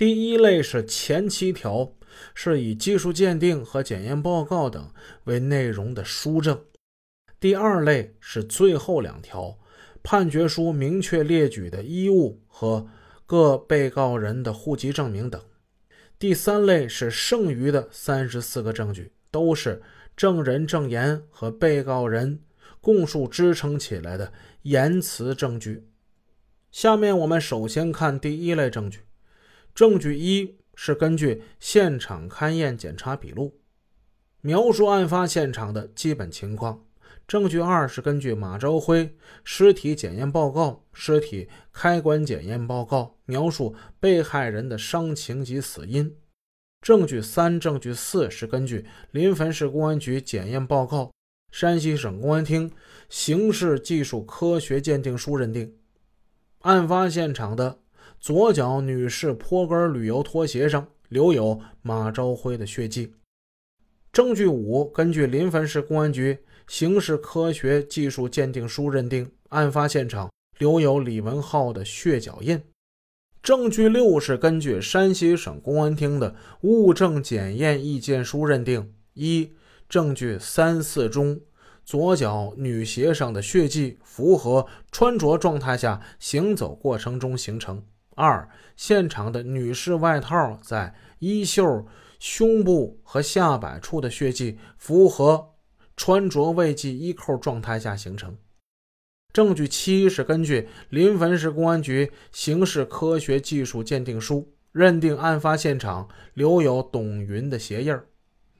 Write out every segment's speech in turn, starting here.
第一类是前七条，是以技术鉴定和检验报告等为内容的书证；第二类是最后两条，判决书明确列举的衣物和各被告人的户籍证明等；第三类是剩余的三十四个证据，都是证人证言和被告人供述支撑起来的言辞证据。下面我们首先看第一类证据。证据一是根据现场勘验检查笔录，描述案发现场的基本情况；证据二是根据马朝辉尸体检验报告、尸体开棺检验报告，描述被害人的伤情及死因；证据三、证据四是根据临汾市公安局检验报告、山西省公安厅刑事技术科学鉴定书认定。案发现场的左脚女士坡跟旅游拖鞋上留有马朝辉的血迹。证据五，根据临汾市公安局刑事科学技术鉴定书认定，案发现场留有李文浩的血脚印。证据六是根据山西省公安厅的物证检验意见书认定：一、证据三四中。左脚女鞋上的血迹符合穿着状态下行走过程中形成。二、现场的女士外套在衣袖、胸部和下摆处的血迹符合穿着未系衣扣状态下形成。证据七是根据临汾市公安局刑事科学技术鉴定书认定，案发现场留有董云的鞋印儿。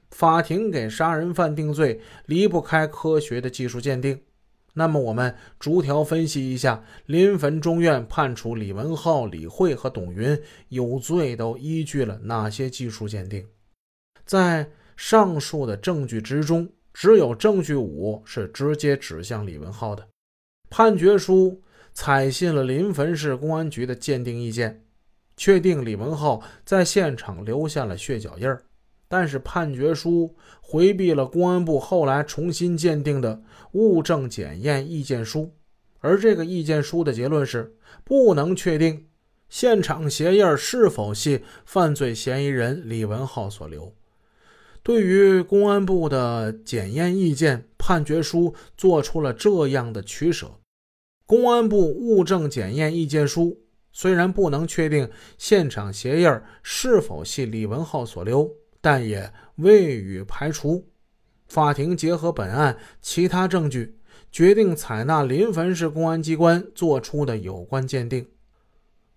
法庭给杀人犯定罪离不开科学的技术鉴定，那么我们逐条分析一下，临汾中院判处李文浩、李慧和董云有罪都依据了哪些技术鉴定？在上述的证据之中，只有证据五是直接指向李文浩的。判决书采信了临汾市公安局的鉴定意见，确定李文浩在现场留下了血脚印儿。但是判决书回避了公安部后来重新鉴定的物证检验意见书，而这个意见书的结论是不能确定现场鞋印是否系犯罪嫌疑人李文浩所留。对于公安部的检验意见，判决书做出了这样的取舍：公安部物证检验意见书虽然不能确定现场鞋印是否系李文浩所留。但也未予排除。法庭结合本案其他证据，决定采纳临汾市公安机关作出的有关鉴定。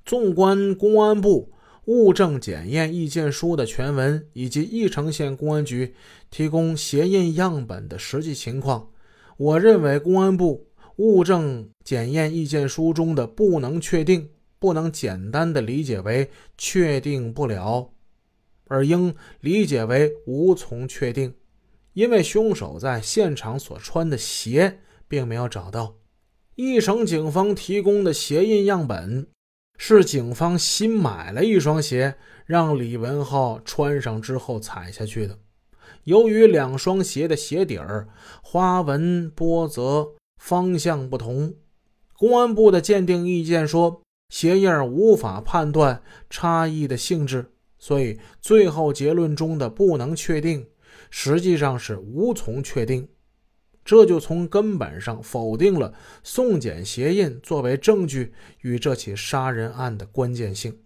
纵观公安部物证检验意见书的全文，以及翼城县公安局提供鞋印样本的实际情况，我认为公安部物证检验意见书中的“不能确定”，不能简单的理解为确定不了。而应理解为无从确定，因为凶手在现场所穿的鞋并没有找到。义城警方提供的鞋印样本是警方新买了一双鞋，让李文浩穿上之后踩下去的。由于两双鞋的鞋底儿花纹、波折、方向不同，公安部的鉴定意见说鞋印无法判断差异的性质。所以，最后结论中的不能确定，实际上是无从确定，这就从根本上否定了送检鞋印作为证据与这起杀人案的关键性。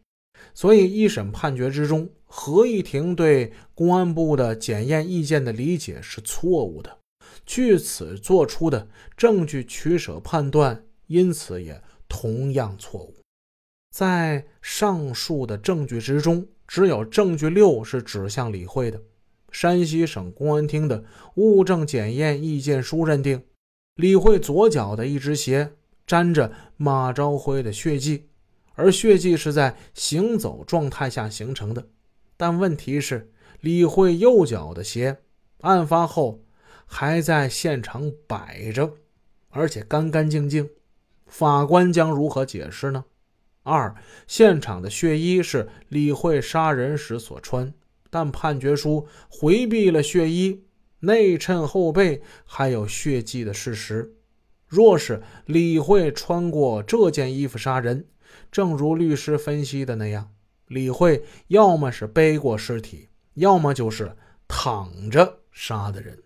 所以，一审判决之中，合议庭对公安部的检验意见的理解是错误的，据此做出的证据取舍判断，因此也同样错误。在上述的证据之中。只有证据六是指向李慧的。山西省公安厅的物证检验意见书认定，李慧左脚的一只鞋沾着马朝辉的血迹，而血迹是在行走状态下形成的。但问题是，李慧右脚的鞋案发后还在现场摆着，而且干干净净，法官将如何解释呢？二，现场的血衣是李慧杀人时所穿，但判决书回避了血衣内衬后背还有血迹的事实。若是李慧穿过这件衣服杀人，正如律师分析的那样，李慧要么是背过尸体，要么就是躺着杀的人。